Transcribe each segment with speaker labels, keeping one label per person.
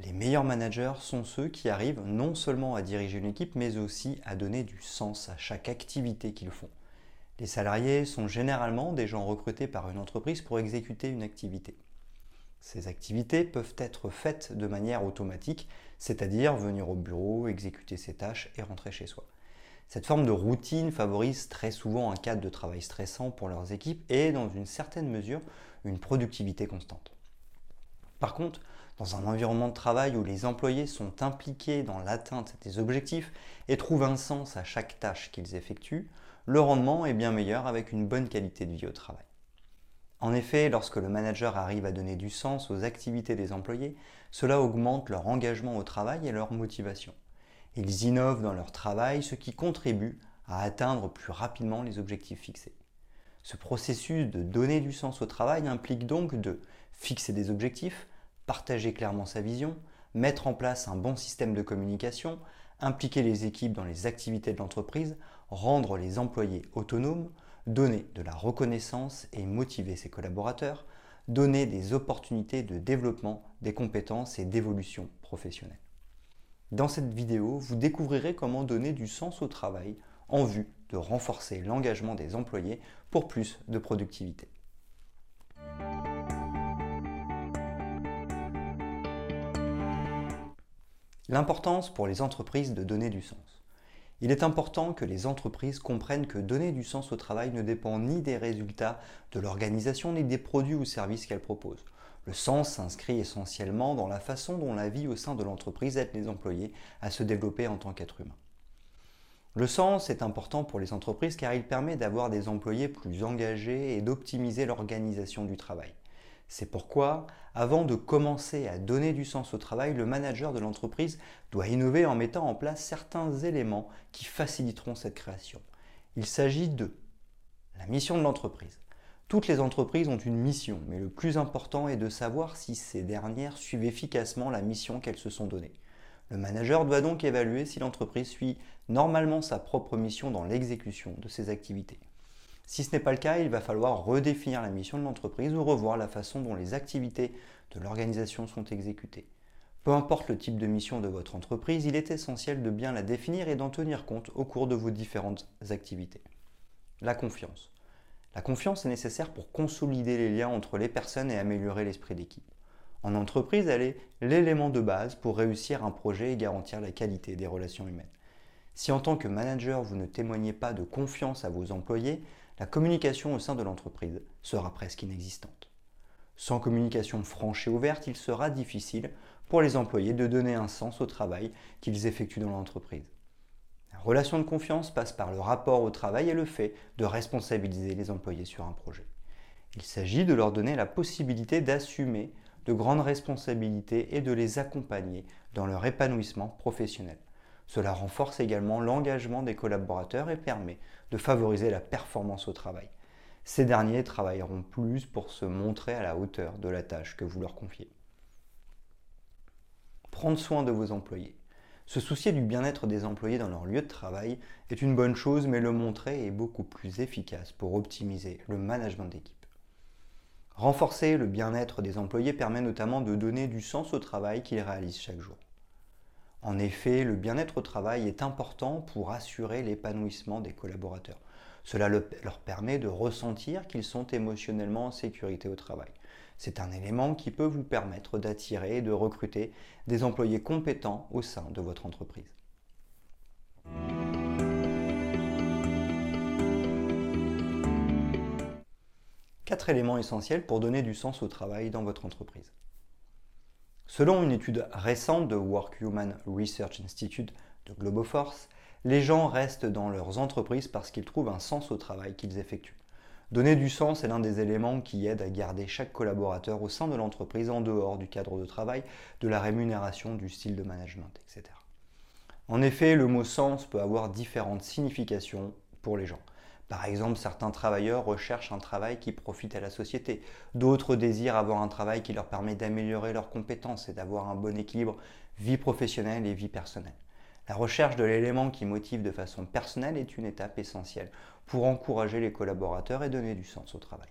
Speaker 1: les meilleurs managers sont ceux qui arrivent non seulement à diriger une équipe, mais aussi à donner du sens à chaque activité qu'ils font. Les salariés sont généralement des gens recrutés par une entreprise pour exécuter une activité. Ces activités peuvent être faites de manière automatique, c'est-à-dire venir au bureau, exécuter ses tâches et rentrer chez soi. Cette forme de routine favorise très souvent un cadre de travail stressant pour leurs équipes et, dans une certaine mesure, une productivité constante. Par contre, dans un environnement de travail où les employés sont impliqués dans l'atteinte des objectifs et trouvent un sens à chaque tâche qu'ils effectuent, le rendement est bien meilleur avec une bonne qualité de vie au travail. En effet, lorsque le manager arrive à donner du sens aux activités des employés, cela augmente leur engagement au travail et leur motivation. Ils innovent dans leur travail, ce qui contribue à atteindre plus rapidement les objectifs fixés. Ce processus de donner du sens au travail implique donc de fixer des objectifs, partager clairement sa vision, mettre en place un bon système de communication, impliquer les équipes dans les activités de l'entreprise, rendre les employés autonomes, donner de la reconnaissance et motiver ses collaborateurs, donner des opportunités de développement des compétences et d'évolution professionnelle. Dans cette vidéo, vous découvrirez comment donner du sens au travail en vue de renforcer l'engagement des employés pour plus de productivité. L'importance pour les entreprises de donner du sens. Il est important que les entreprises comprennent que donner du sens au travail ne dépend ni des résultats de l'organisation ni des produits ou services qu'elle propose. Le sens s'inscrit essentiellement dans la façon dont la vie au sein de l'entreprise aide les employés à se développer en tant qu'être humain. Le sens est important pour les entreprises car il permet d'avoir des employés plus engagés et d'optimiser l'organisation du travail. C'est pourquoi, avant de commencer à donner du sens au travail, le manager de l'entreprise doit innover en mettant en place certains éléments qui faciliteront cette création. Il s'agit de la mission de l'entreprise. Toutes les entreprises ont une mission, mais le plus important est de savoir si ces dernières suivent efficacement la mission qu'elles se sont donnée. Le manager doit donc évaluer si l'entreprise suit normalement sa propre mission dans l'exécution de ses activités. Si ce n'est pas le cas, il va falloir redéfinir la mission de l'entreprise ou revoir la façon dont les activités de l'organisation sont exécutées. Peu importe le type de mission de votre entreprise, il est essentiel de bien la définir et d'en tenir compte au cours de vos différentes activités. La confiance. La confiance est nécessaire pour consolider les liens entre les personnes et améliorer l'esprit d'équipe. En entreprise, elle est l'élément de base pour réussir un projet et garantir la qualité des relations humaines. Si en tant que manager, vous ne témoignez pas de confiance à vos employés, la communication au sein de l'entreprise sera presque inexistante. Sans communication franche et ouverte, il sera difficile pour les employés de donner un sens au travail qu'ils effectuent dans l'entreprise. La relation de confiance passe par le rapport au travail et le fait de responsabiliser les employés sur un projet. Il s'agit de leur donner la possibilité d'assumer de grandes responsabilités et de les accompagner dans leur épanouissement professionnel. Cela renforce également l'engagement des collaborateurs et permet de favoriser la performance au travail. Ces derniers travailleront plus pour se montrer à la hauteur de la tâche que vous leur confiez. Prendre soin de vos employés. Se soucier du bien-être des employés dans leur lieu de travail est une bonne chose, mais le montrer est beaucoup plus efficace pour optimiser le management d'équipe. Renforcer le bien-être des employés permet notamment de donner du sens au travail qu'ils réalisent chaque jour. En effet, le bien-être au travail est important pour assurer l'épanouissement des collaborateurs. Cela leur permet de ressentir qu'ils sont émotionnellement en sécurité au travail. C'est un élément qui peut vous permettre d'attirer et de recruter des employés compétents au sein de votre entreprise. Quatre éléments essentiels pour donner du sens au travail dans votre entreprise. Selon une étude récente de Work Human Research Institute de Globoforce, les gens restent dans leurs entreprises parce qu'ils trouvent un sens au travail qu'ils effectuent. Donner du sens est l'un des éléments qui aident à garder chaque collaborateur au sein de l'entreprise en dehors du cadre de travail, de la rémunération, du style de management, etc. En effet, le mot sens peut avoir différentes significations pour les gens. Par exemple, certains travailleurs recherchent un travail qui profite à la société. D'autres désirent avoir un travail qui leur permet d'améliorer leurs compétences et d'avoir un bon équilibre vie professionnelle et vie personnelle. La recherche de l'élément qui motive de façon personnelle est une étape essentielle pour encourager les collaborateurs et donner du sens au travail.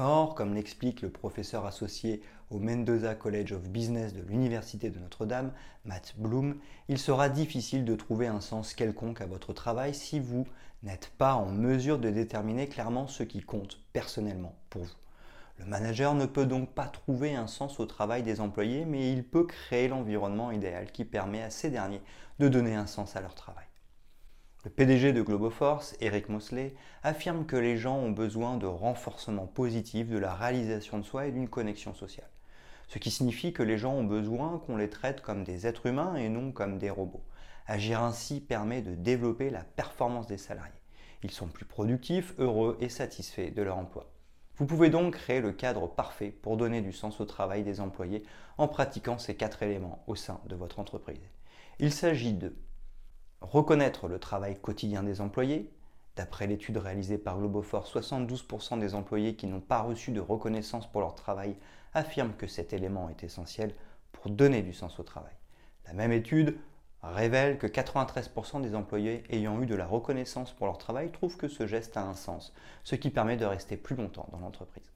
Speaker 1: Or, comme l'explique le professeur associé au Mendoza College of Business de l'Université de Notre-Dame, Matt Bloom, il sera difficile de trouver un sens quelconque à votre travail si vous n'êtes pas en mesure de déterminer clairement ce qui compte personnellement pour vous. Le manager ne peut donc pas trouver un sens au travail des employés, mais il peut créer l'environnement idéal qui permet à ces derniers de donner un sens à leur travail. Le PDG de Globoforce, Eric Mosley, affirme que les gens ont besoin de renforcement positif de la réalisation de soi et d'une connexion sociale. Ce qui signifie que les gens ont besoin qu'on les traite comme des êtres humains et non comme des robots. Agir ainsi permet de développer la performance des salariés. Ils sont plus productifs, heureux et satisfaits de leur emploi. Vous pouvez donc créer le cadre parfait pour donner du sens au travail des employés en pratiquant ces quatre éléments au sein de votre entreprise. Il s'agit de Reconnaître le travail quotidien des employés. D'après l'étude réalisée par Globoforce, 72% des employés qui n'ont pas reçu de reconnaissance pour leur travail affirment que cet élément est essentiel pour donner du sens au travail. La même étude révèle que 93% des employés ayant eu de la reconnaissance pour leur travail trouvent que ce geste a un sens, ce qui permet de rester plus longtemps dans l'entreprise.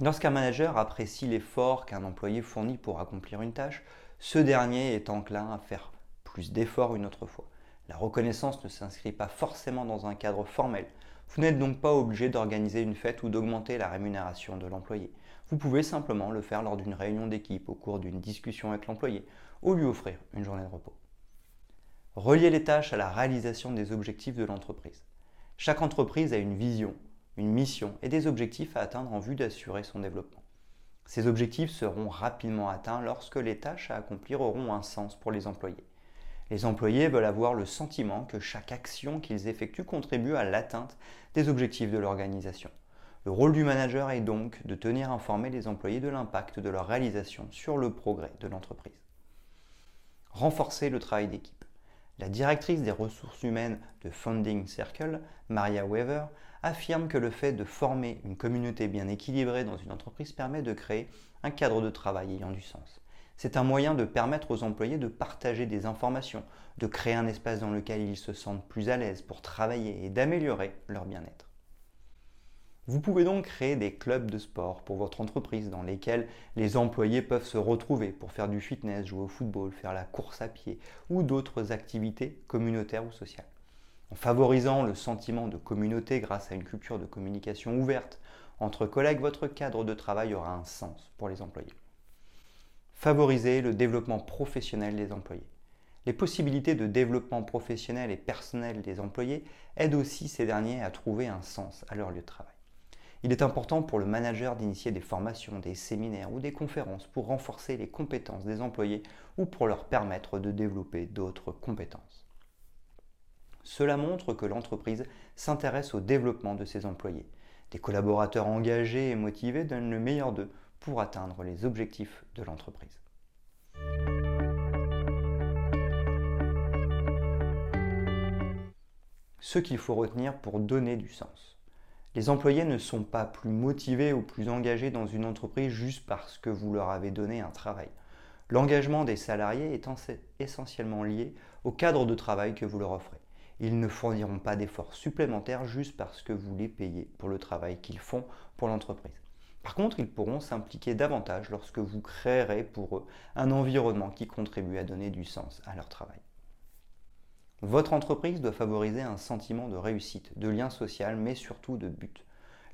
Speaker 1: Lorsqu'un manager apprécie l'effort qu'un employé fournit pour accomplir une tâche, ce dernier est enclin à faire plus d'efforts une autre fois. La reconnaissance ne s'inscrit pas forcément dans un cadre formel. Vous n'êtes donc pas obligé d'organiser une fête ou d'augmenter la rémunération de l'employé. Vous pouvez simplement le faire lors d'une réunion d'équipe au cours d'une discussion avec l'employé ou lui offrir une journée de repos. Relier les tâches à la réalisation des objectifs de l'entreprise. Chaque entreprise a une vision, une mission et des objectifs à atteindre en vue d'assurer son développement. Ces objectifs seront rapidement atteints lorsque les tâches à accomplir auront un sens pour les employés. Les employés veulent avoir le sentiment que chaque action qu'ils effectuent contribue à l'atteinte des objectifs de l'organisation. Le rôle du manager est donc de tenir informés les employés de l'impact de leur réalisation sur le progrès de l'entreprise. Renforcer le travail d'équipe. La directrice des ressources humaines de Funding Circle, Maria Weaver, affirme que le fait de former une communauté bien équilibrée dans une entreprise permet de créer un cadre de travail ayant du sens. C'est un moyen de permettre aux employés de partager des informations, de créer un espace dans lequel ils se sentent plus à l'aise pour travailler et d'améliorer leur bien-être. Vous pouvez donc créer des clubs de sport pour votre entreprise dans lesquels les employés peuvent se retrouver pour faire du fitness, jouer au football, faire la course à pied ou d'autres activités communautaires ou sociales. En favorisant le sentiment de communauté grâce à une culture de communication ouverte entre collègues, votre cadre de travail aura un sens pour les employés favoriser le développement professionnel des employés. Les possibilités de développement professionnel et personnel des employés aident aussi ces derniers à trouver un sens à leur lieu de travail. Il est important pour le manager d'initier des formations, des séminaires ou des conférences pour renforcer les compétences des employés ou pour leur permettre de développer d'autres compétences. Cela montre que l'entreprise s'intéresse au développement de ses employés. Des collaborateurs engagés et motivés donnent le meilleur d'eux pour atteindre les objectifs de l'entreprise. Ce qu'il faut retenir pour donner du sens. Les employés ne sont pas plus motivés ou plus engagés dans une entreprise juste parce que vous leur avez donné un travail. L'engagement des salariés est essentiellement lié au cadre de travail que vous leur offrez. Ils ne fourniront pas d'efforts supplémentaires juste parce que vous les payez pour le travail qu'ils font pour l'entreprise. Par contre, ils pourront s'impliquer davantage lorsque vous créerez pour eux un environnement qui contribue à donner du sens à leur travail. Votre entreprise doit favoriser un sentiment de réussite, de lien social, mais surtout de but.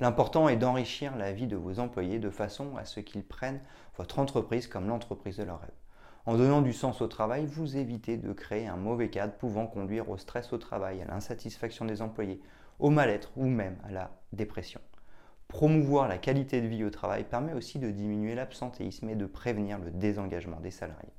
Speaker 1: L'important est d'enrichir la vie de vos employés de façon à ce qu'ils prennent votre entreprise comme l'entreprise de leur rêve. En donnant du sens au travail, vous évitez de créer un mauvais cadre pouvant conduire au stress au travail, à l'insatisfaction des employés, au mal-être ou même à la dépression. Promouvoir la qualité de vie au travail permet aussi de diminuer l'absentéisme et de prévenir le désengagement des salariés.